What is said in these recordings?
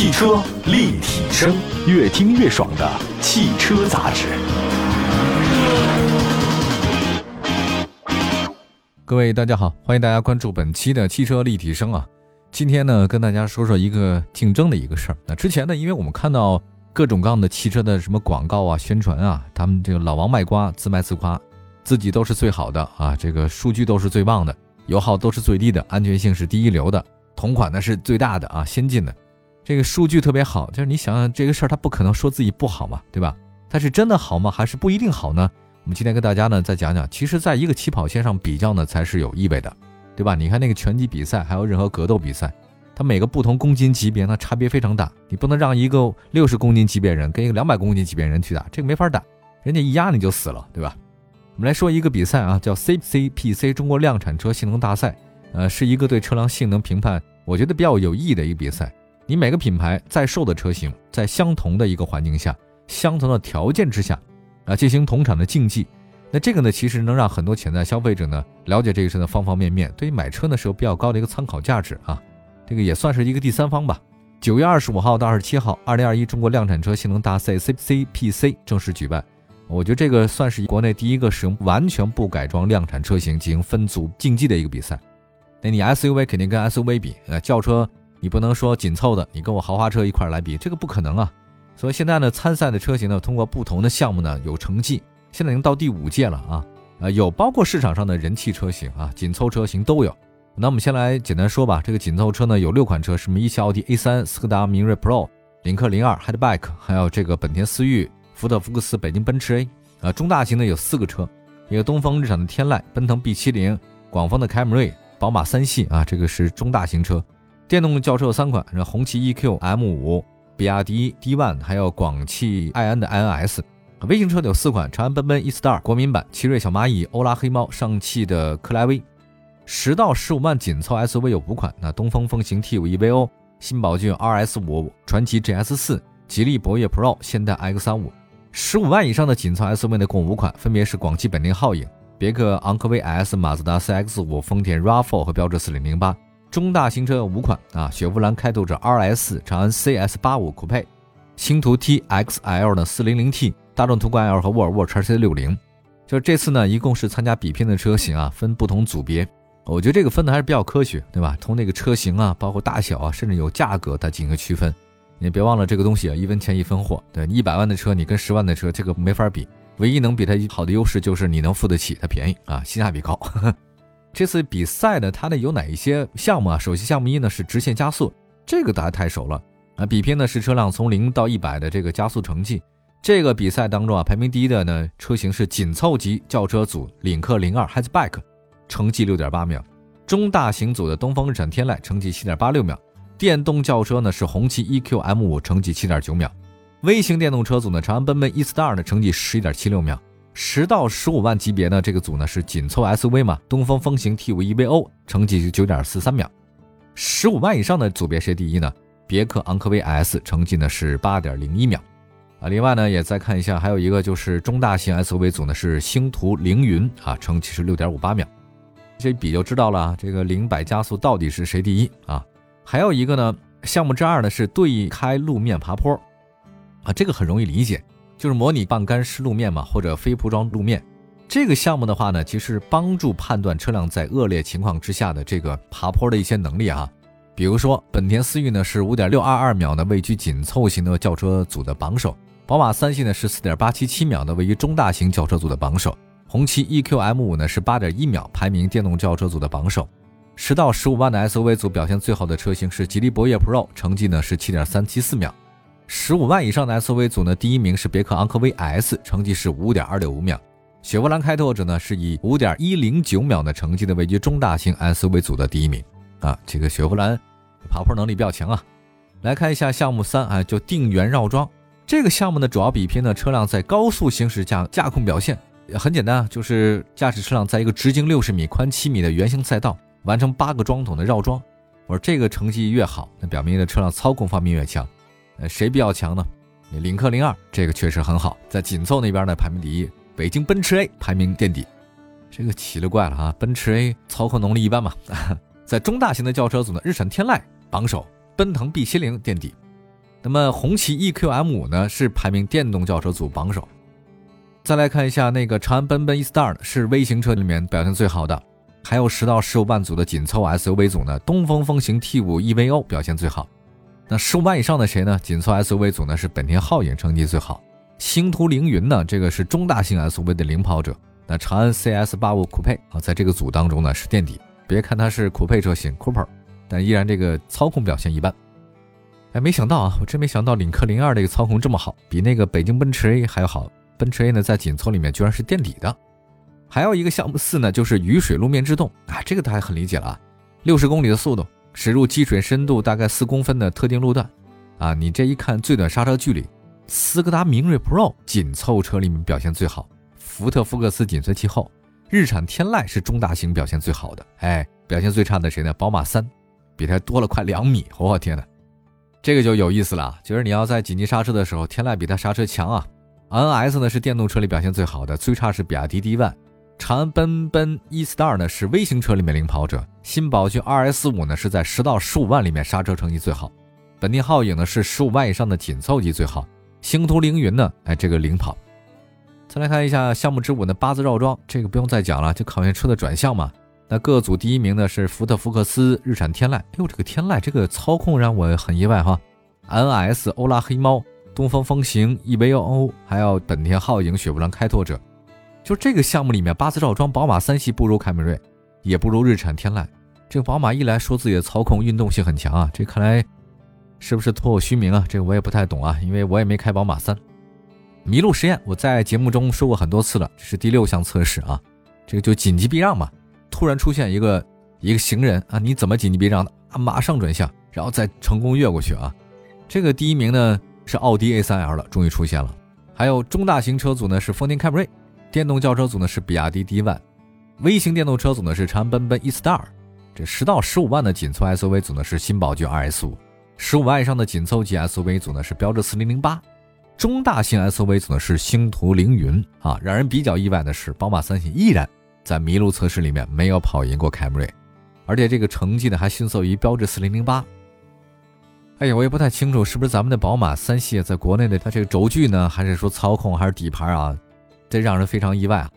汽车立体声，越听越爽的汽车杂志。各位大家好，欢迎大家关注本期的汽车立体声啊。今天呢，跟大家说说一个竞争的一个事儿。那之前呢，因为我们看到各种各样的汽车的什么广告啊、宣传啊，他们这个老王卖瓜，自卖自夸，自己都是最好的啊，这个数据都是最棒的，油耗都是最低的，安全性是第一流的，同款呢是最大的啊，先进的，这个数据特别好。就是你想想这个事儿，他不可能说自己不好嘛，对吧？他是真的好吗？还是不一定好呢？我们今天跟大家呢再讲讲，其实在一个起跑线上比较呢才是有意味的，对吧？你看那个拳击比赛，还有任何格斗比赛，它每个不同公斤级别呢差别非常大，你不能让一个六十公斤级别人跟一个两百公斤级别人去打，这个没法打，人家一压你就死了，对吧？我们来说一个比赛啊，叫 CCPC 中国量产车性能大赛，呃，是一个对车辆性能评判，我觉得比较有意义的一个比赛。你每个品牌在售的车型，在相同的一个环境下，相同的条件之下。啊，进行同场的竞技，那这个呢，其实能让很多潜在消费者呢了解这个车的方方面面，对于买车呢是有比较高的一个参考价值啊。这个也算是一个第三方吧。九月二十五号到二十七号，二零二一中国量产车性能大赛 CCPC 正式举办。我觉得这个算是国内第一个使用完全不改装量产车型进行分组竞技的一个比赛。那你 SUV 肯定跟 SUV 比，呃，轿车你不能说紧凑的，你跟我豪华车一块来比，这个不可能啊。所以现在呢，参赛的车型呢，通过不同的项目呢有成绩，现在已经到第五届了啊，呃，有包括市场上的人气车型啊，紧凑车型都有。那我们先来简单说吧，这个紧凑车呢有六款车，什么一汽奥迪 A3、斯柯达明锐 Pro、领克零二、Hatchback，还有这个本田思域、福特福克斯、北京奔驰 A。啊，中大型的有四个车，一个东风日产的天籁、奔腾 B70、广丰的凯美瑞、宝马三系啊，这个是中大型车。电动轿车有三款，是红旗 EQ M5。比亚迪 D1，还有广汽埃安的 INS，微型车有四款：长安奔奔 E-Star 国民版、奇瑞小蚂蚁、欧拉黑猫、上汽的克莱威。十到十五万紧凑 SUV 有五款：那东风风行 T5 EVO、新宝骏 RS5、传祺 GS4、吉利博越 Pro、现代 X35。十五万以上的紧凑 SUV 呢，共五款，分别是广汽本田皓影、别克昂科威 S、马自达 CX-5、丰田 RAV4 和标致4008。中大型车有五款啊，雪佛兰开拓者 RS、长安 CS 八五酷配、星途 TXL 的四零零 T、大众途观 L 和沃尔沃 XC 六零。就是这次呢，一共是参加比拼的车型啊，分不同组别。我觉得这个分的还是比较科学，对吧？从那个车型啊，包括大小啊，甚至有价格，它进行区分。你别忘了这个东西啊，一分钱一分货。对，一百万的车，你跟十万的车，这个没法比。唯一能比它好的优势就是你能付得起，它便宜啊，性价比高。呵呵这次比赛呢，它呢有哪一些项目啊？首先项目一呢是直线加速，这个大家太熟了啊。比拼呢是车辆从零到一百的这个加速成绩。这个比赛当中啊，排名第一的呢车型是紧凑级轿车组领克零二 Hatchback，成绩六点八秒；中大型组的东风日产天籁，成绩七点八六秒；电动轿车呢是红旗 EQ M 五，成绩七点九秒；微型电动车组呢长安奔奔 E-Star 呢成绩十一点七六秒。十到十五万级别呢，这个组呢是紧凑 SUV 嘛，东风风行 T5 EVO 成绩是九点四三秒。十五万以上的组别谁第一呢？别克昂科威 S 成绩呢是八点零一秒。啊，另外呢也再看一下，还有一个就是中大型 SUV 组呢是星途凌云啊，成绩是六点五八秒。这一比就知道了，这个零百加速到底是谁第一啊？还有一个呢，项目之二呢是对开路面爬坡，啊，这个很容易理解。就是模拟半干湿路面嘛，或者非铺装路面。这个项目的话呢，其实帮助判断车辆在恶劣情况之下的这个爬坡的一些能力啊。比如说，本田思域呢是五点六二二秒呢，位居紧凑型的轿车组的榜首；宝马三系呢是四点八七七秒的，位于中大型轿车组的榜首；红旗 EQ M 五呢是八点一秒，排名电动轿车组的榜首。十到十五万的 SUV 组表现最好的车型是吉利博越 Pro，成绩呢是七点三七四秒。十五万以上的 SUV 组呢，第一名是别克昂科威 S，成绩是五点二六五秒；雪佛兰开拓者呢是以五点一零九秒的成绩呢位居中大型 SUV 组的第一名。啊，这个雪佛兰爬坡能力比较强啊。来看一下项目三啊，就定圆绕桩。这个项目呢主要比拼呢车辆在高速行驶下驾控表现。很简单啊，就是驾驶车辆在一个直径六十米、宽七米的圆形赛道完成八个桩筒的绕桩。我说这个成绩越好，那表明的车辆操控方面越强。谁比较强呢？领克零二这个确实很好，在紧凑那边呢排名第一。北京奔驰 A 排名垫底，这个奇了怪了啊！奔驰 A 操控能力一般嘛。在中大型的轿车组呢，日产天籁榜首，奔腾 B 七零垫底。那么红旗 EQM5 呢是排名电动轿车组榜首。再来看一下那个长安奔奔 E-Star 是微型车里面表现最好的，还有十到十五万组的紧凑 SUV 组呢，东风风行 T5 EVO 表现最好。那十五万以上的谁呢？紧凑 SUV 组呢是本田皓影成绩最好，星途凌云呢这个是中大型 SUV 的领跑者。那长安 CS85 酷配啊，在这个组当中呢是垫底。别看它是酷配车型 Cooper，但依然这个操控表现一般。哎，没想到啊，我真没想到领克零二这个操控这么好，比那个北京奔驰 A 还要好。奔驰 A 呢，在紧凑里面居然是垫底的。还有一个项目四呢，就是雨水路面制动啊，这个大家很理解了啊，六十公里的速度驶入积水深度大概四公分的特定路段啊，你这一看最短刹车距离，斯柯达明锐 Pro 紧凑车里面表现最好。福特福克斯紧随其后，日产天籁是中大型表现最好的。哎，表现最差的谁呢？宝马三，比它多了快两米。我天哪，这个就有意思了啊。就是你要在紧急刹车的时候，天籁比它刹车强啊。NS 呢是电动车里表现最好的，最差是比亚迪 D1。长安奔奔 E-Star 呢是微型车里面领跑者，新宝骏 RS5 呢是在十到十五万里面刹车成绩最好，本田皓影呢是十五万以上的紧凑级最好，星途凌云呢哎这个领跑。再来看一下项目之五的八字绕桩，这个不用再讲了，就考验车的转向嘛。那各组第一名呢是福特福克斯、日产天籁。哎呦，这个天籁这个操控让我很意外哈。NS 欧拉黑猫、东风风行 EVO，还有本田皓影雪佛兰开拓者，就这个项目里面八字绕桩，宝马三系不如凯美瑞，也不如日产天籁。这个宝马一来说自己的操控运动性很强啊，这看来是不是托我虚名啊？这个我也不太懂啊，因为我也没开宝马三。麋鹿实验，我在节目中说过很多次了，这是第六项测试啊，这个就紧急避让嘛，突然出现一个一个行人啊，你怎么紧急避让的啊？马上转向，然后再成功越过去啊。这个第一名呢是奥迪 A3L 了，终于出现了。还有中大型车组呢是丰田凯美瑞，电动轿车组呢是比亚迪 D1，微型电动车组呢是长安奔奔 E-Star，这十到十五万的紧凑 SUV 组呢是新宝骏 RS5，十五万以上的紧凑级 SUV 组呢是标致4008。中大型 SUV 组呢是星途凌云啊，让人比较意外的是，宝马三系依然在麋鹿测试里面没有跑赢过凯美瑞，而且这个成绩呢还逊色于标致四零零八。哎呀，我也不太清楚是不是咱们的宝马三系在国内的它这个轴距呢，还是说操控，还是底盘啊，这让人非常意外啊。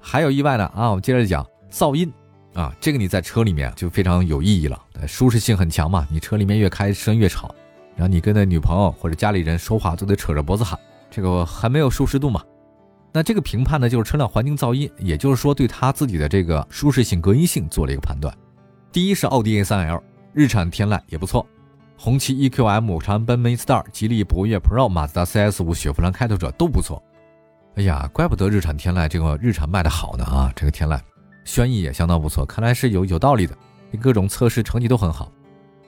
还有意外的啊，我们接着讲噪音啊，这个你在车里面就非常有意义了，舒适性很强嘛，你车里面越开声越吵。然后你跟那女朋友或者家里人说话都得扯着脖子喊，这个还没有舒适度嘛？那这个评判呢，就是车辆环境噪音，也就是说对他自己的这个舒适性、隔音性做了一个判断。第一是奥迪 A3L，日产天籁也不错，红旗 EQM、长安奔奔 E-Star、吉利博越 Pro、马自达 CS5、雪佛兰开拓者都不错。哎呀，怪不得日产天籁这个日产卖的好呢啊！这个天籁轩逸也相当不错，看来是有有道理的，各种测试成绩都很好。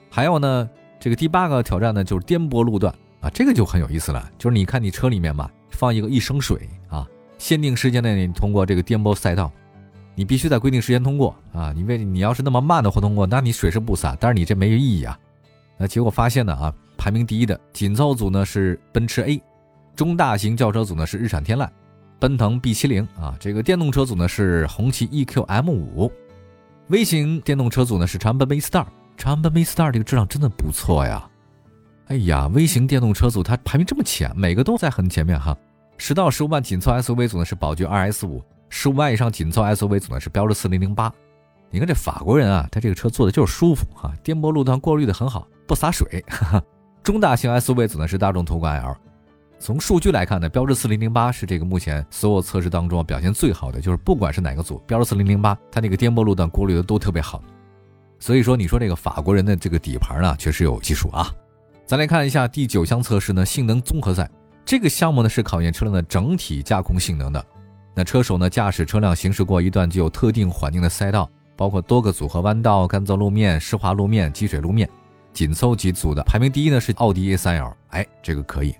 还有呢？这个第八个挑战呢，就是颠簸路段啊，这个就很有意思了。就是你看你车里面嘛，放一个一升水啊，限定时间内你通过这个颠簸赛道，你必须在规定时间通过啊。你为你要是那么慢的话通过，那你水是不洒，但是你这没有意义啊。那结果发现呢啊，排名第一的紧凑组呢是奔驰 A，中大型轿车组呢是日产天籁，奔腾 B70 啊，这个电动车组呢是红旗 EQM5，微型电动车组呢是长安奔奔 Star，。长安奔奔 Star 这个质量真的不错呀！哎呀，微型电动车组它排名这么前，每个都在很前面哈。十到十五万紧凑 SUV 组呢是宝骏 RS 五，十五万以上紧凑 SUV 组呢是标致四零零八。你看这法国人啊，他这个车坐的就是舒服哈，颠簸路段过滤的很好，不洒水。哈哈中大型 SUV 组呢是大众途观 L。从数据来看呢，标致四零零八是这个目前所有测试当中表现最好的，就是不管是哪个组，标致四零零八它那个颠簸路段过滤的都特别好。所以说，你说这个法国人的这个底盘呢，确实有技术啊。咱来看一下第九项测试呢，性能综合赛。这个项目呢是考验车辆的整体驾控性能的。那车手呢驾驶车辆行驶过一段具有特定环境的赛道，包括多个组合弯道、干燥路面、湿滑路面、积水路面。紧凑级组的排名第一呢是奥迪 A3L，哎，这个可以。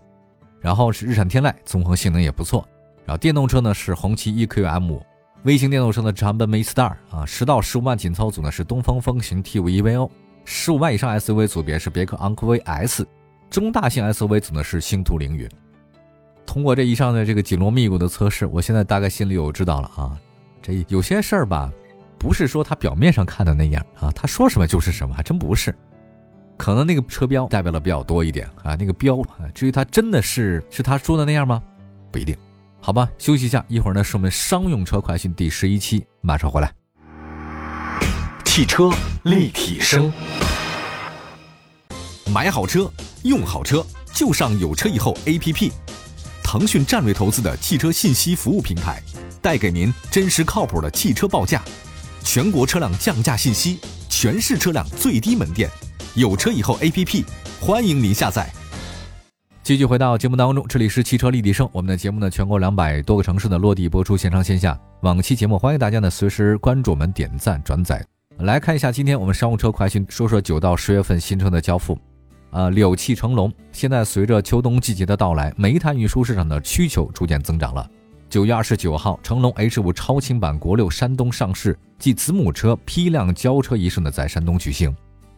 然后是日产天籁，综合性能也不错。然后电动车呢是红旗 EQM。微型电动车的长安奔奔 E-Star 啊，十到十五万紧凑组呢是东风风行 T5 EVO，十五万以上 SUV 组别是别克昂科威 S，中大型 SUV 组呢是星途凌云。通过这以上的这个紧锣密鼓的测试，我现在大概心里有知道了啊。这有些事儿吧，不是说他表面上看的那样啊，他说什么就是什么，还真不是。可能那个车标代表的比较多一点啊，那个标啊。至于它真的是是他说的那样吗？不一定。好吧，休息一下，一会儿呢是我们商用车快讯第十一期，马上回来。汽车立体声，买好车，用好车，就上有车以后 APP。腾讯战略投资的汽车信息服务平台，带给您真实靠谱的汽车报价，全国车辆降价信息，全市车辆最低门店。有车以后 APP，欢迎您下载。继续回到节目当中，这里是汽车立体声，我们的节目呢，全国两百多个城市的落地播出，线上线下。往期节目欢迎大家呢随时关注我们，点赞转载。来看一下今天我们商务车快讯，说说九到十月份新车的交付。啊，柳气成龙。现在随着秋冬季节的到来，煤炭运输市场的需求逐渐增长了。九月二十九号，成龙 H 五超轻版国六山东上市暨子母车批量交车仪式呢，在山东举行。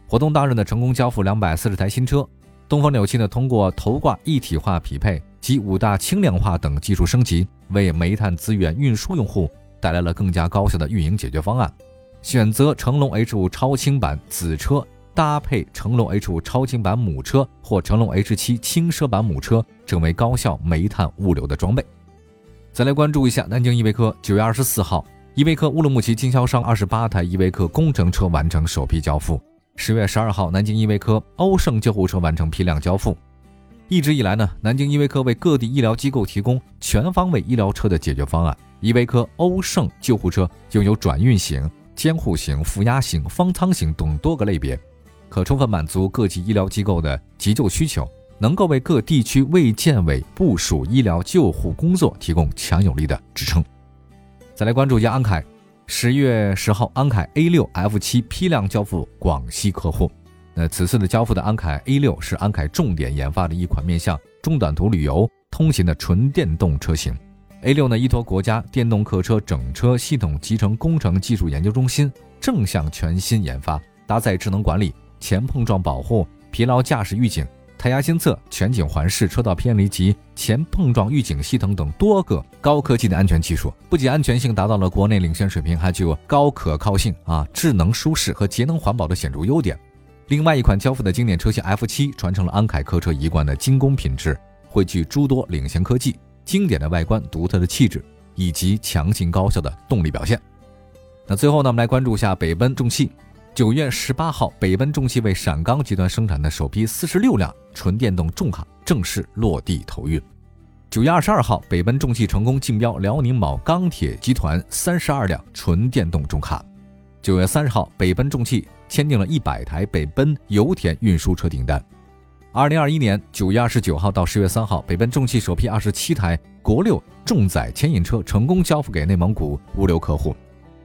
活动当日呢，成功交付两百四十台新车。东风柳汽呢，通过头挂一体化匹配及五大轻量化等技术升级，为煤炭资源运输用户带来了更加高效的运营解决方案。选择成龙 H 五超轻版子车。搭配成龙 H 五超轻版母车或成龙 H 七轻奢版母车，成为高效煤炭物流的装备。再来关注一下南京依维柯，九月二十四号，依维柯乌鲁木齐经销商二十八台依维柯工程车完成首批交付。十月十二号，南京依维柯欧胜救护车完成批量交付。一直以来呢，南京依维柯为各地医疗机构提供全方位医疗车的解决方案。依维柯欧胜救护车拥有转运型、监护型、负压型、方舱型等多个类别。可充分满足各级医疗机构的急救需求，能够为各地区卫健委部署医疗救护工作提供强有力的支撑。再来关注一下安凯，十月十号，安凯 A 六 F 七批量交付广西客户。那此次的交付的安凯 A 六是安凯重点研发的一款面向中短途旅游通勤的纯电动车型。A 六呢，依托国家电动客车整车系统集成工程技术研究中心正向全新研发，搭载智能管理。前碰撞保护、疲劳驾驶预警、胎压监测、全景环视、车道偏离及前碰撞预警系统等多个高科技的安全技术，不仅安全性达到了国内领先水平，还具有高可靠性啊、智能舒适和节能环保的显著优点。另外一款交付的经典车型 F7，传承了安凯客车一贯的精工品质，汇聚诸多领先科技、经典的外观、独特的气质以及强劲高效的动力表现。那最后呢，我们来关注一下北奔重汽。九月十八号，北奔重汽为陕钢集团生产的首批四十六辆纯电动重卡正式落地投运。九月二十二号，北奔重汽成功竞标辽宁某钢铁集团三十二辆纯电动重卡。九月三十号，北奔重汽签订了一百台北奔油田运输车订单。二零二一年九月二十九号到十月三号，北奔重汽首批二十七台国六重载牵引车成功交付给内蒙古物流客户。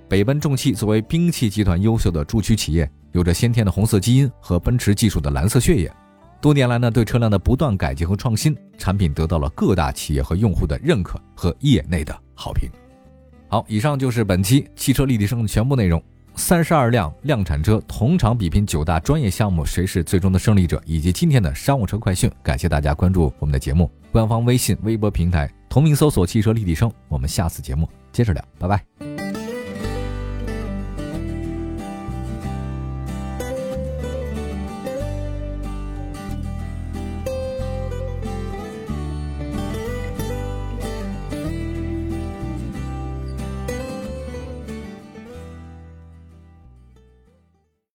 北奔重汽作为兵器集团优秀的驻区企业，有着先天的红色基因和奔驰技术的蓝色血液。多年来呢，对车辆的不断改进和创新，产品得到了各大企业和用户的认可和业内的好评。好，以上就是本期汽车立体声的全部内容。三十二辆量产车同场比拼九大专业项目，谁是最终的胜利者？以及今天的商务车快讯，感谢大家关注我们的节目。官方微信、微博平台同名搜索“汽车立体声”。我们下次节目接着聊，拜拜。